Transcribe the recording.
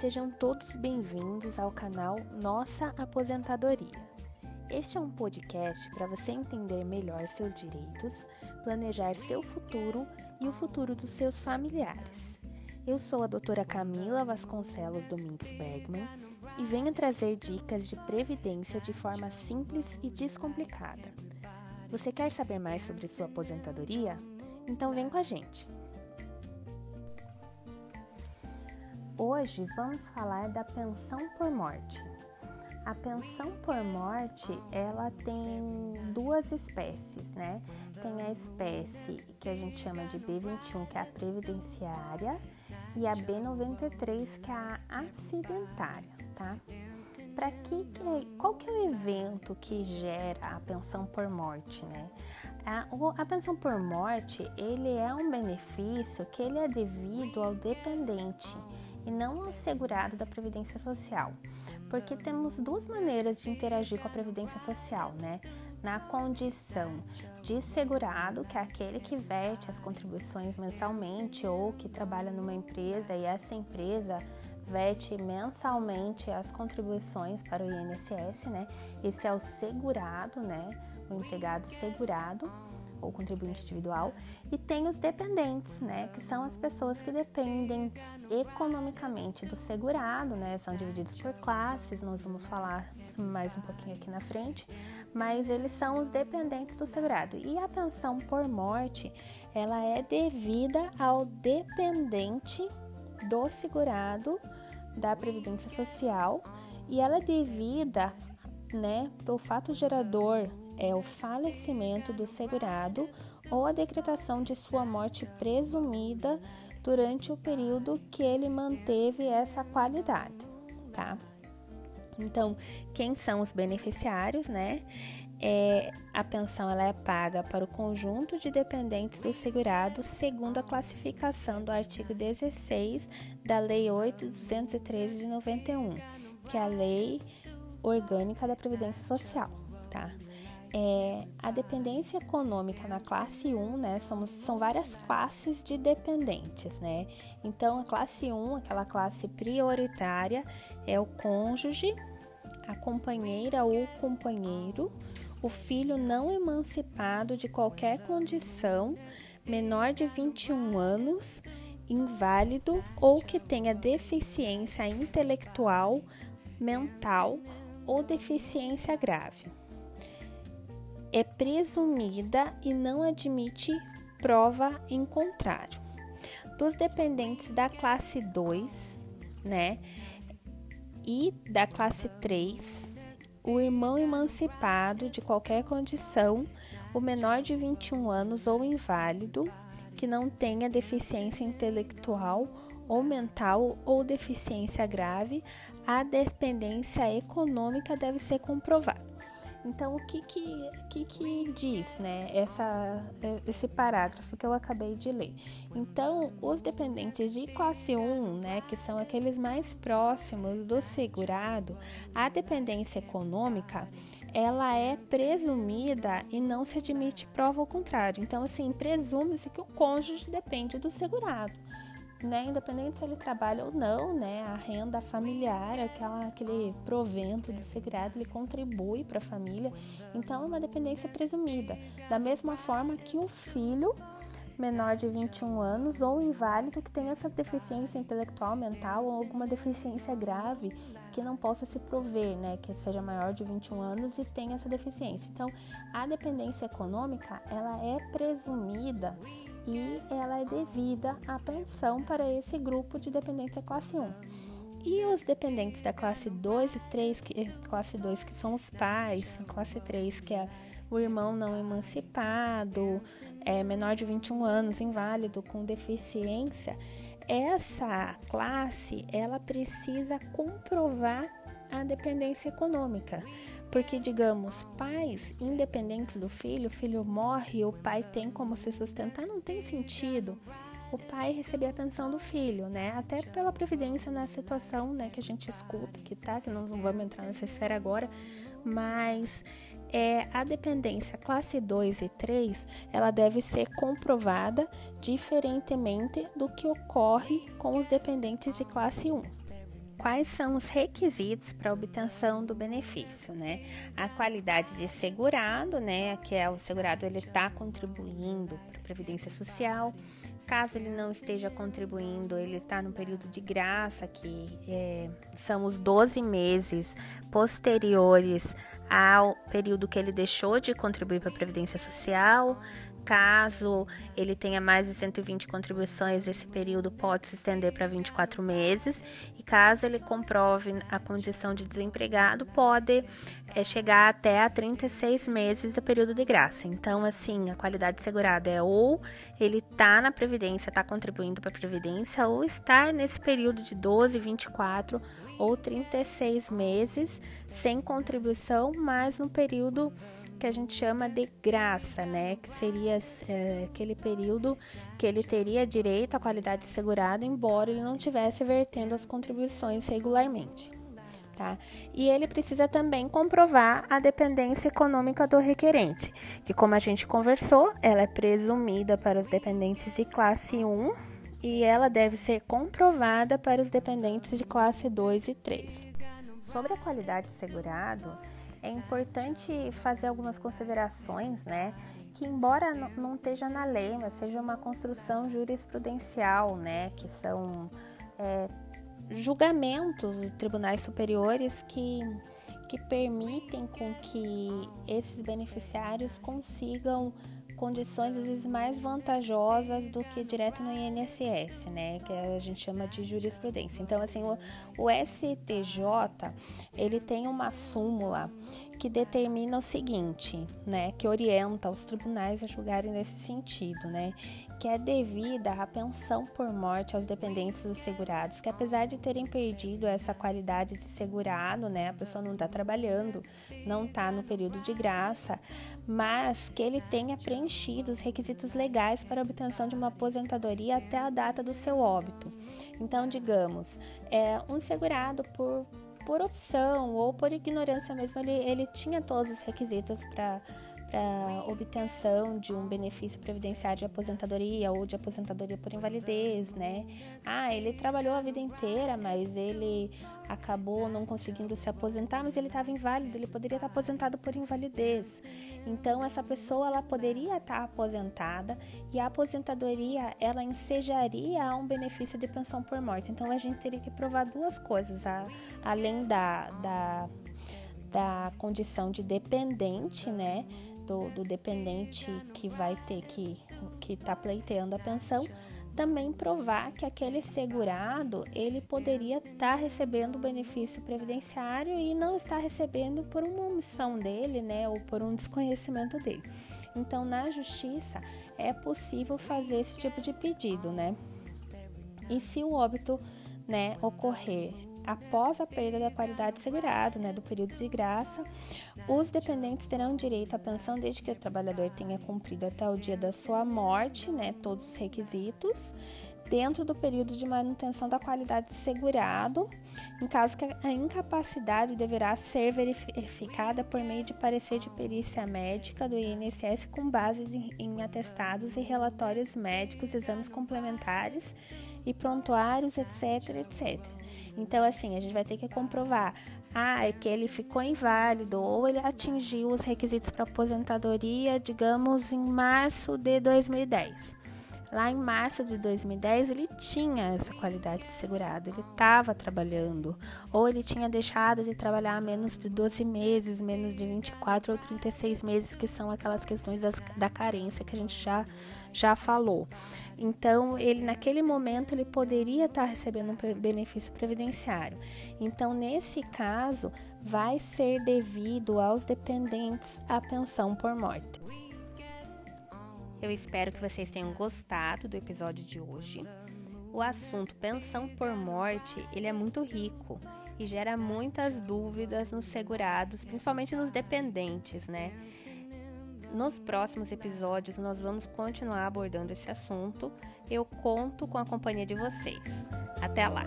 Sejam todos bem-vindos ao canal Nossa Aposentadoria. Este é um podcast para você entender melhor seus direitos, planejar seu futuro e o futuro dos seus familiares. Eu sou a doutora Camila Vasconcelos Domingues Bergman e venho trazer dicas de previdência de forma simples e descomplicada. Você quer saber mais sobre sua aposentadoria? Então vem com a gente! Hoje vamos falar da pensão por morte. A pensão por morte, ela tem duas espécies, né? Tem a espécie que a gente chama de B21, que é a previdenciária, e a B93, que é a acidentária, tá? Para que, que qual que é o evento que gera a pensão por morte, né? A, a pensão por morte, ele é um benefício que ele é devido ao dependente e não ao segurado da previdência social porque temos duas maneiras de interagir com a previdência social, né? Na condição de segurado, que é aquele que verte as contribuições mensalmente ou que trabalha numa empresa e essa empresa verte mensalmente as contribuições para o INSS, né? Esse é o segurado, né? O empregado segurado ou contribuinte individual, e tem os dependentes, né, que são as pessoas que dependem economicamente do segurado, né, são divididos por classes, nós vamos falar mais um pouquinho aqui na frente, mas eles são os dependentes do segurado. E a pensão por morte, ela é devida ao dependente do segurado da previdência social e ela é devida, né, do fato gerador é o falecimento do segurado ou a decretação de sua morte presumida durante o período que ele manteve essa qualidade, tá? Então, quem são os beneficiários, né? É, a pensão ela é paga para o conjunto de dependentes do segurado segundo a classificação do artigo 16 da Lei 8.213 de 91, que é a Lei Orgânica da Previdência Social, tá? É, a dependência econômica na classe 1, né, são, são várias classes de dependentes, né? Então, a classe 1, aquela classe prioritária, é o cônjuge, a companheira ou companheiro, o filho não emancipado de qualquer condição, menor de 21 anos, inválido ou que tenha deficiência intelectual, mental ou deficiência grave é presumida e não admite prova em contrário. Dos dependentes da classe 2, né, e da classe 3, o irmão emancipado de qualquer condição, o menor de 21 anos ou inválido, que não tenha deficiência intelectual ou mental ou deficiência grave, a dependência econômica deve ser comprovada. Então, o que que, que, que diz, né, essa, esse parágrafo que eu acabei de ler? Então, os dependentes de classe 1, né, que são aqueles mais próximos do segurado, a dependência econômica, ela é presumida e não se admite prova ao contrário. Então, assim, presume-se que o cônjuge depende do segurado né, independente se ele trabalha ou não, né, a renda familiar, aquela, aquele provento do segurado, ele contribui para a família, então é uma dependência presumida. Da mesma forma que o filho menor de 21 anos ou inválido que tenha essa deficiência intelectual, mental ou alguma deficiência grave que não possa se prover, né, que seja maior de 21 anos e tenha essa deficiência. Então, a dependência econômica, ela é presumida e ela é devida à pensão para esse grupo de dependentes da classe 1. E os dependentes da classe 2 e 3, que, classe 2 que são os pais, classe 3 que é o irmão não emancipado, é menor de 21 anos, inválido, com deficiência, essa classe ela precisa comprovar a dependência econômica. Porque, digamos, pais independentes do filho, o filho morre, o pai tem como se sustentar, não tem sentido o pai receber a pensão do filho, né? Até pela previdência na situação, né, que a gente escuta, que tá, que não vamos entrar nessa esfera agora, mas é, a dependência classe 2 e 3, ela deve ser comprovada diferentemente do que ocorre com os dependentes de classe 1 quais são os requisitos para obtenção do benefício, né? A qualidade de segurado, né? Que é o segurado ele está contribuindo para a previdência social. Caso ele não esteja contribuindo, ele está no período de graça, que é, são os 12 meses posteriores ao período que ele deixou de contribuir para a Previdência Social. Caso ele tenha mais de 120 contribuições, esse período pode se estender para 24 meses. E caso ele comprove a condição de desempregado, pode é, chegar até a 36 meses do período de graça. Então, assim, a qualidade segurada é ou ele está na Previdência, está contribuindo para a Previdência, ou estar nesse período de 12, 24 ou 36 meses sem contribuição, mas no período que a gente chama de graça, né? Que seria é, aquele período que ele teria direito à qualidade segurada, embora ele não tivesse vertendo as contribuições regularmente. Tá? E ele precisa também comprovar a dependência econômica do requerente, que como a gente conversou, ela é presumida para os dependentes de classe 1 e ela deve ser comprovada para os dependentes de classe 2 e 3. Sobre a qualidade segurado, é importante fazer algumas considerações, né? Que embora não esteja na lei, mas seja uma construção jurisprudencial, né? Que são é, julgamentos de tribunais superiores que, que permitem com que esses beneficiários consigam condições às vezes mais vantajosas do que direto no INSS, né, que a gente chama de jurisprudência. Então, assim, o, o STJ, ele tem uma súmula que determina o seguinte, né, que orienta os tribunais a julgarem nesse sentido, né, que é devida à pensão por morte aos dependentes dos segurados, que apesar de terem perdido essa qualidade de segurado, né, a pessoa não está trabalhando, não está no período de graça, mas que ele tenha preenchido os requisitos legais para a obtenção de uma aposentadoria até a data do seu óbito. Então, digamos, é um segurado por por opção ou por ignorância mesmo, ele, ele tinha todos os requisitos para para obtenção de um benefício previdenciário de aposentadoria ou de aposentadoria por invalidez, né? Ah, ele trabalhou a vida inteira, mas ele acabou não conseguindo se aposentar, mas ele estava inválido, ele poderia estar aposentado por invalidez. Então essa pessoa ela poderia estar aposentada e a aposentadoria ela ensejaria um benefício de pensão por morte. Então a gente teria que provar duas coisas, a, além da, da da condição de dependente, né? Do, do dependente que vai ter que que está pleiteando a pensão, também provar que aquele segurado ele poderia estar tá recebendo benefício previdenciário e não está recebendo por uma omissão dele, né, ou por um desconhecimento dele. Então, na justiça é possível fazer esse tipo de pedido, né? E se o óbito, né, ocorrer após a perda da qualidade segurada, né, do período de graça, os dependentes terão direito à pensão desde que o trabalhador tenha cumprido até o dia da sua morte, né, todos os requisitos, dentro do período de manutenção da qualidade segurado, em caso que a incapacidade deverá ser verificada por meio de parecer de perícia médica do INSS com base em atestados e relatórios médicos, exames complementares e prontuários, etc, etc. Então, assim, a gente vai ter que comprovar ah, é que ele ficou inválido ou ele atingiu os requisitos para aposentadoria, digamos, em março de 2010. Lá em março de 2010 ele tinha essa qualidade de segurado, ele estava trabalhando, ou ele tinha deixado de trabalhar menos de 12 meses, menos de 24 ou 36 meses, que são aquelas questões das, da carência que a gente já, já falou. Então, ele naquele momento ele poderia estar recebendo um benefício previdenciário. Então, nesse caso, vai ser devido aos dependentes a pensão por morte. Eu espero que vocês tenham gostado do episódio de hoje. O assunto pensão por morte, ele é muito rico e gera muitas dúvidas nos segurados, principalmente nos dependentes, né? Nos próximos episódios, nós vamos continuar abordando esse assunto. Eu conto com a companhia de vocês. Até lá!